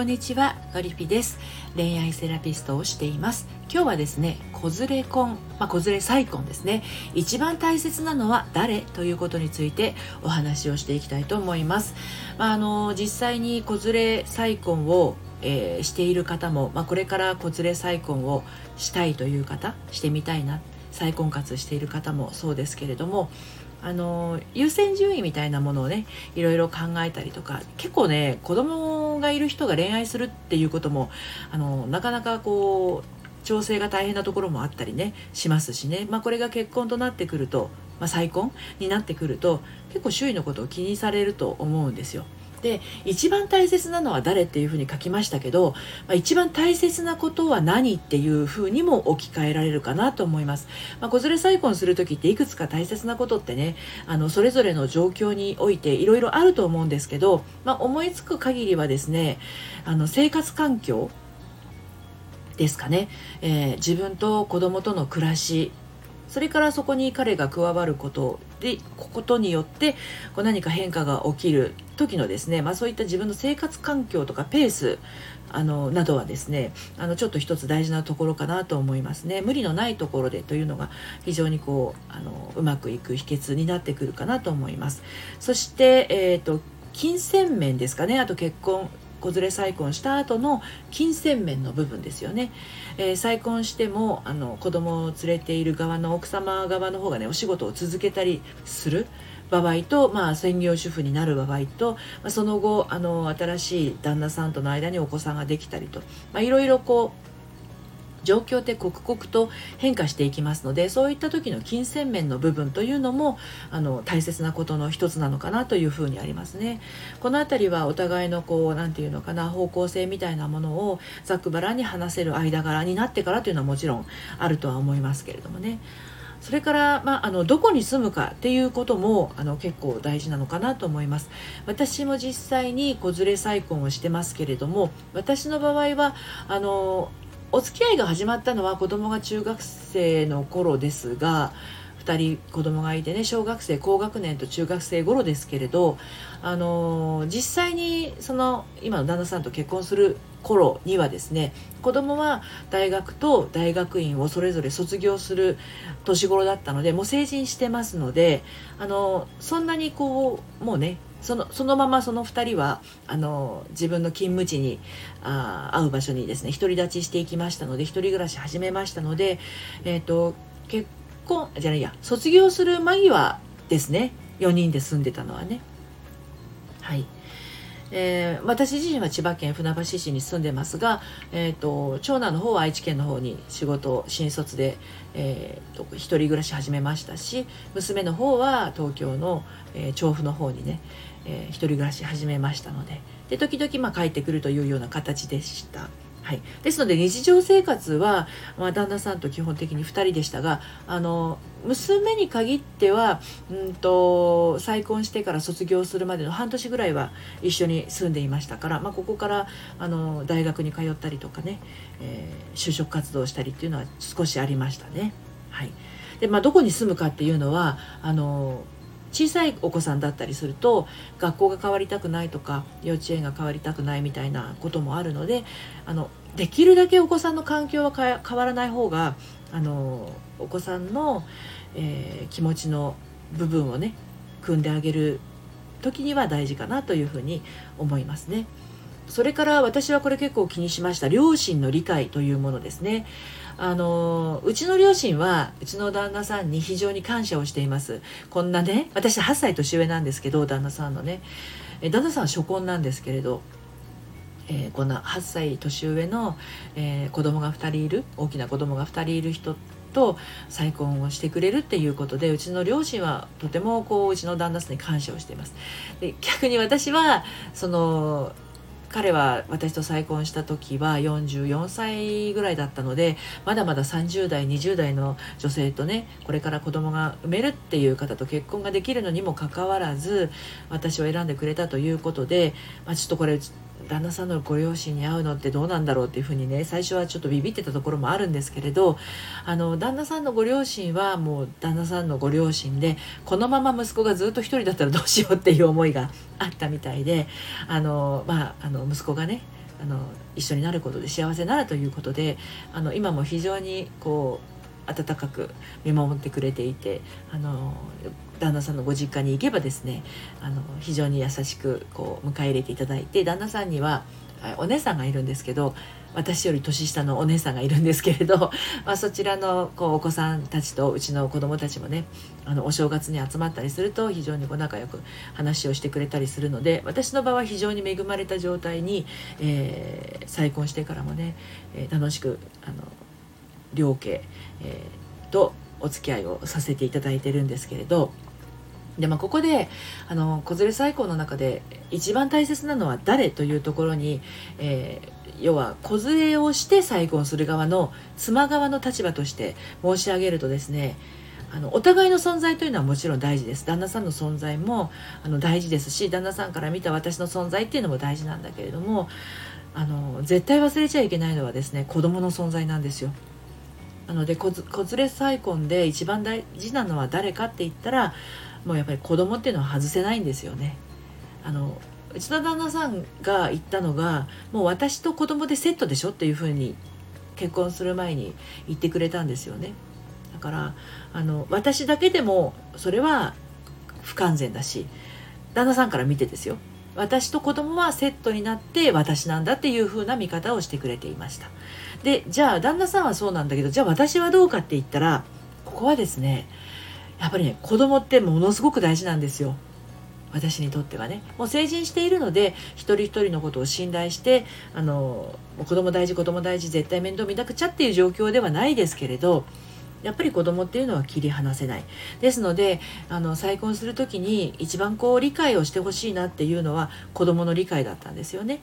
こんにちはガリピです。恋愛セラピストをしています。今日はですね子連れ婚まあ、子連れ再婚ですね。一番大切なのは誰ということについてお話をしていきたいと思います、まあ、あの実際に子連れ再婚をえー、している方も、まあ、これから子連れ再婚をしたいという方してみたいな再婚活している方もそうですけれどもあの優先順位みたいなものをねいろいろ考えたりとか結構ね子供がいる人が恋愛するっていうこともあのなかなかこう調整が大変なところもあったりねしますしね、まあ、これが結婚となってくると、まあ、再婚になってくると結構周囲のことを気にされると思うんですよ。で一番大切なのは誰っていうふうに書きましたけど、まあ、一番大切なことは何っていうふうにも置き換えられるかなと思います。まあ、子連れ再婚する時っていくつか大切なことってねあのそれぞれの状況においていろいろあると思うんですけど、まあ、思いつく限りはですねあの生活環境ですかね、えー、自分と子供との暮らしそれからそこに彼が加わることでことによってこう何か変化が起きる時のですね、まあ、そういった自分の生活環境とかペースあのなどはですねあのちょっと一つ大事なところかなと思いますね。無理のないところでというのが非常にこうあのうまくいく秘訣になってくるかなと思います。そして、えーと金銭面ですかね。あと結婚。子連れ再婚した後の金銭面の部分ですよね、えー、再婚してもあの子供を連れている側の奥様側の方がねお仕事を続けたりする場合と、まあ、専業主婦になる場合と、まあ、その後あの新しい旦那さんとの間にお子さんができたりと、まあ、いろいろこう状況って刻々と変化していきますのでそういった時の金銭面の部分というのもあの大切なことの一つなのかなというふうにありますね。この辺りはお互いのこう何て言うのかな方向性みたいなものをざっくばらんに話せる間柄になってからというのはもちろんあるとは思いますけれどもね。それから、まあ、あのどこに住むかっていうこともあの結構大事なのかなと思います私も実際に子連れ再婚をしてますけれども私の場合はあのお付き合いが始まったのは子供が中学生の頃ですが2人子供がいてね小学生高学年と中学生頃ですけれどあの実際にその今の旦那さんと結婚する頃にはですね子供は大学と大学院をそれぞれ卒業する年頃だったのでもう成人してますのであのそんなにこうもうねそのそのままその2人はあの自分の勤務地にあ会う場所にですね独り立ちしていきましたので一人暮らし始めましたので、えーと、結婚じゃないや卒業する間際ですね4人で住んでたのはね。はいえー、私自身は千葉県船橋市に住んでますが、えーと、長男の方は愛知県の方に仕事新卒で、えーと、一人暮らし始めましたし娘の方は東京の、えー、調布の方にね、えー、一人暮らし始めましたのでで時々まあ帰ってくるというような形でした。はい、ですので日常生活は、まあ、旦那さんと基本的に2人でしたがあの娘に限ってはうんと再婚してから卒業するまでの半年ぐらいは一緒に住んでいましたから、まあ、ここからあの大学に通ったりとかね、えー、就職活動したりっていうのは少しありましたね。はいでまあ、どこに住むかっていうのはあの小さいお子さんだったりすると学校が変わりたくないとか幼稚園が変わりたくないみたいなこともあるのであのできるだけお子さんの環境は変わらない方があのお子さんの、えー、気持ちの部分をね組んであげる時には大事かなというふうに思いますね。それから私はこれ結構気にしました。両親の理解というものですね。あのうちの両親はうちの旦那さんに非常に感謝をしています。こんなね私8歳年上なんですけど旦那さんのね。旦那さんは初婚なんですけれどえー、こんな8歳年上の、えー、子供が2人いる大きな子供が2人いる人と再婚をしてくれるっていうことでうちの両親はとてもこううちの旦那さんに感謝をしています。で逆に私はその彼は私と再婚した時は44歳ぐらいだったのでまだまだ30代20代の女性とねこれから子供が産めるっていう方と結婚ができるのにもかかわらず私を選んでくれたということで、まあ、ちょっとこれ旦那さんのご両親に会うのってどうなんだろうっていうふうにね最初はちょっとビビってたところもあるんですけれどあの旦那さんのご両親はもう旦那さんのご両親でこのまま息子がずっと一人だったらどうしようっていう思いがあったみたいであの、まあ、あの息子がねあの一緒になることで幸せなるということであの今も非常にこう温かく見守ってくれていてあの旦那さんのご実家に行けばですねあの非常に優しくこう迎え入れていただいて旦那さんにはお姉さんがいるんですけど私より年下のお姉さんがいるんですけれど、まあ、そちらのこうお子さんたちとうちの子供たちもねあのお正月に集まったりすると非常にこう仲良く話をしてくれたりするので私の場は非常に恵まれた状態に、えー、再婚してからもね、えー、楽しくあの両家、えー、とお付き合いをさせていただいてるんですけれど。でまあ、ここであの子連れ再婚の中で一番大切なのは誰というところに、えー、要は子連れをして再婚する側の妻側の立場として申し上げるとですねあのお互いの存在というのはもちろん大事です旦那さんの存在もあの大事ですし旦那さんから見た私の存在っていうのも大事なんだけれどもあの絶対忘れちゃいけないのはですね子供の存在なんですよ。なので子連れ再婚で一番大事なのは誰かって言ったらもうやっぱり子供っていうのは外せないんですよね。あのうちの旦那さんが言ったのがもう私と子供でセットでしょっていうふうに結婚する前に言ってくれたんですよね。だからあの私だけでもそれは不完全だし旦那さんから見てですよ私と子供はセットになって私なんだっていう風な見方をしてくれていましたでじゃあ旦那さんはそうなんだけどじゃあ私はどうかって言ったらここはですねやっぱりね子供ってものすごく大事なんですよ。私にとってはね。もう成人しているので一人一人のことを信頼してあの子供大事子供大事絶対面倒見なくちゃっていう状況ではないですけれどやっぱり子供っていうのは切り離せない。ですのであの再婚する時に一番こう理解をしてほしいなっていうのは子供の理解だったんですよね。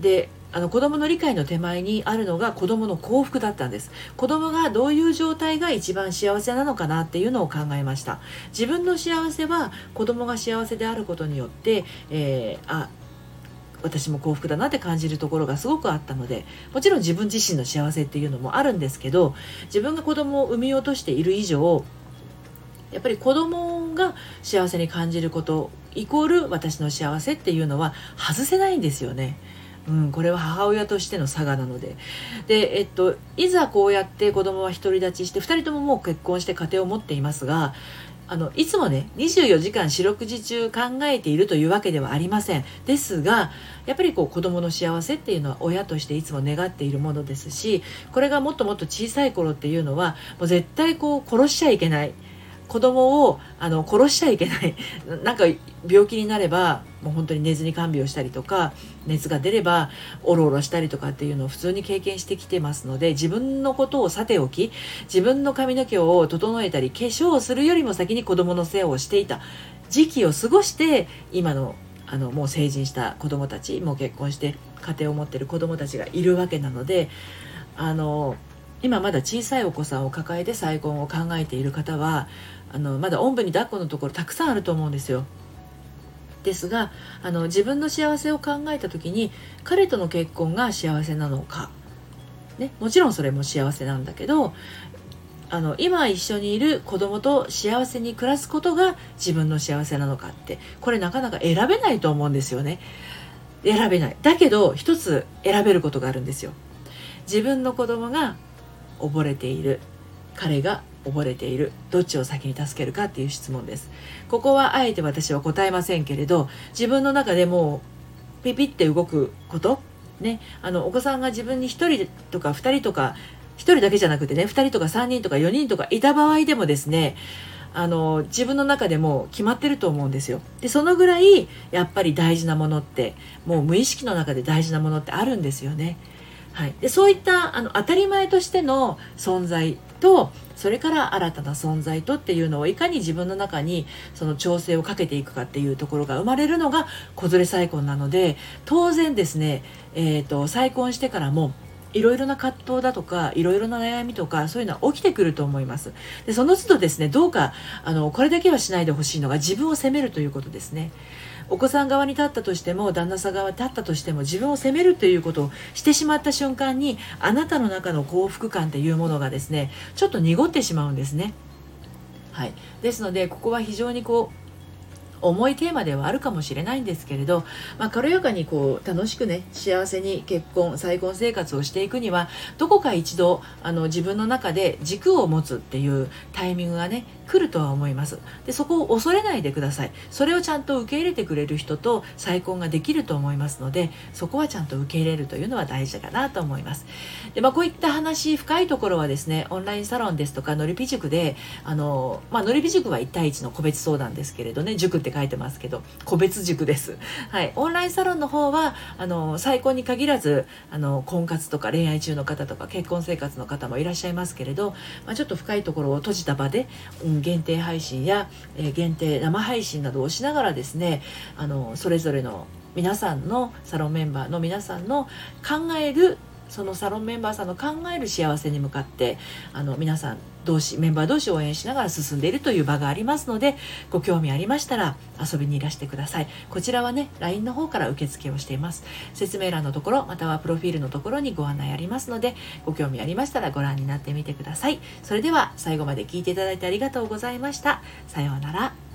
であの子供の理解の手前にあるのが子供の幸福だったんです子供がどういう状態が一番幸せなのかなっていうのを考えました自分の幸せは子供が幸せであることによって、えー、あ私も幸福だなって感じるところがすごくあったのでもちろん自分自身の幸せっていうのもあるんですけど自分が子供を産み落としている以上やっぱり子供が幸せに感じることイコール私の幸せっていうのは外せないんですよね。うん、これは母親としての差がなので。で、えっと、いざこうやって子供は独り立ちして2人とももう結婚して家庭を持っていますがあのいつもね24時間四六時中考えているというわけではありません。ですがやっぱりこう子どもの幸せっていうのは親としていつも願っているものですしこれがもっともっと小さい頃っていうのはもう絶対こう殺しちゃいけない。子供をあの殺しちゃいけない。なんか病気になればもう本当に寝ずに看病したりとか熱が出ればおろおろしたりとかっていうのを普通に経験してきてますので自分のことをさておき自分の髪の毛を整えたり化粧をするよりも先に子供の世話をしていた。時期を過ごして今のあのもう成人した子供たちもう結婚して家庭を持ってる子供たちがいるわけなのであの今まだ小さいお子さんを抱えて再婚を考えている方はあのまだおんぶに抱っこのところたくさんあると思うんですよ。ですがあの自分の幸せを考えた時に彼との結婚が幸せなのか、ね、もちろんそれも幸せなんだけどあの今一緒にいる子供と幸せに暮らすことが自分の幸せなのかってこれなかなか選べないと思うんですよね。選べない。だけど一つ選べることがあるんですよ。自分の子供が溺れている。彼が溺れている。どっちを先に助けるかっていう質問です。ここはあえて私は答えませんけれど自分の中でもうピピって動くこと？ね。あのお子さんが自分に1人とか2人とか1人だけじゃなくてね2人とか3人とか4人とかいた場合でもですねあの自分の中でも決まってると思うんですよ。でそのぐらいやっぱり大事なものってもう無意識の中で大事なものってあるんですよね。はい、でそういったあの当たり前としての存在とそれから新たな存在とっていうのをいかに自分の中にその調整をかけていくかっていうところが生まれるのが子連れ再婚なので当然ですね、えーと、再婚してからもいろいろな葛藤だとかいろいろな悩みとかそういうのは起きてくると思います。でその都度ですねどうかあのこれだけはしないでほしいのが自分を責めるということですね。お子さん側に立ったとしても旦那さん側に立ったとしても自分を責めるということをしてしまった瞬間にあなたの中の幸福感っていうものがですねちょっと濁ってしまうんですね。はい、ですのでここは非常にこう重いテーマではあるかもしれないんですけれど、まあ、軽やかにこう楽しくね幸せに結婚再婚生活をしていくにはどこか一度あの自分の中で軸を持つっていうタイミングがね来るとは思います。でそこを恐れないでください。それをちゃんと受け入れてくれる人と再婚ができると思いますのでそこはちゃんと受け入れるというのは大事かなと思います。で、まあ、こういった話深いところはですねオンラインサロンですとかのりぴ塾であの、まあのりぴ塾は1対1の個別相談ですけれどね塾って書いてますけど個別塾です。はい。オンラインサロンの方はあの再婚に限らずあの婚活とか恋愛中の方とか結婚生活の方もいらっしゃいますけれど、まあ、ちょっと深いところを閉じた場で、うん、限定配信や、え、限定生配信などをしながらですねあのそれぞれの皆さんのサロンメンバーの皆さんの考えるそのサロンメンバーさんの考える幸せに向かってあの皆さん同士メンバー同士応援しながら進んでいるという場がありますのでご興味ありましたら遊びにいらしてください。こちらはね LINE の方から受付をしています。説明欄のところまたはプロフィールのところにご案内ありますのでご興味ありましたらご覧になってみてください。それでは最後まで聞いていただいてありがとうございました。さようなら。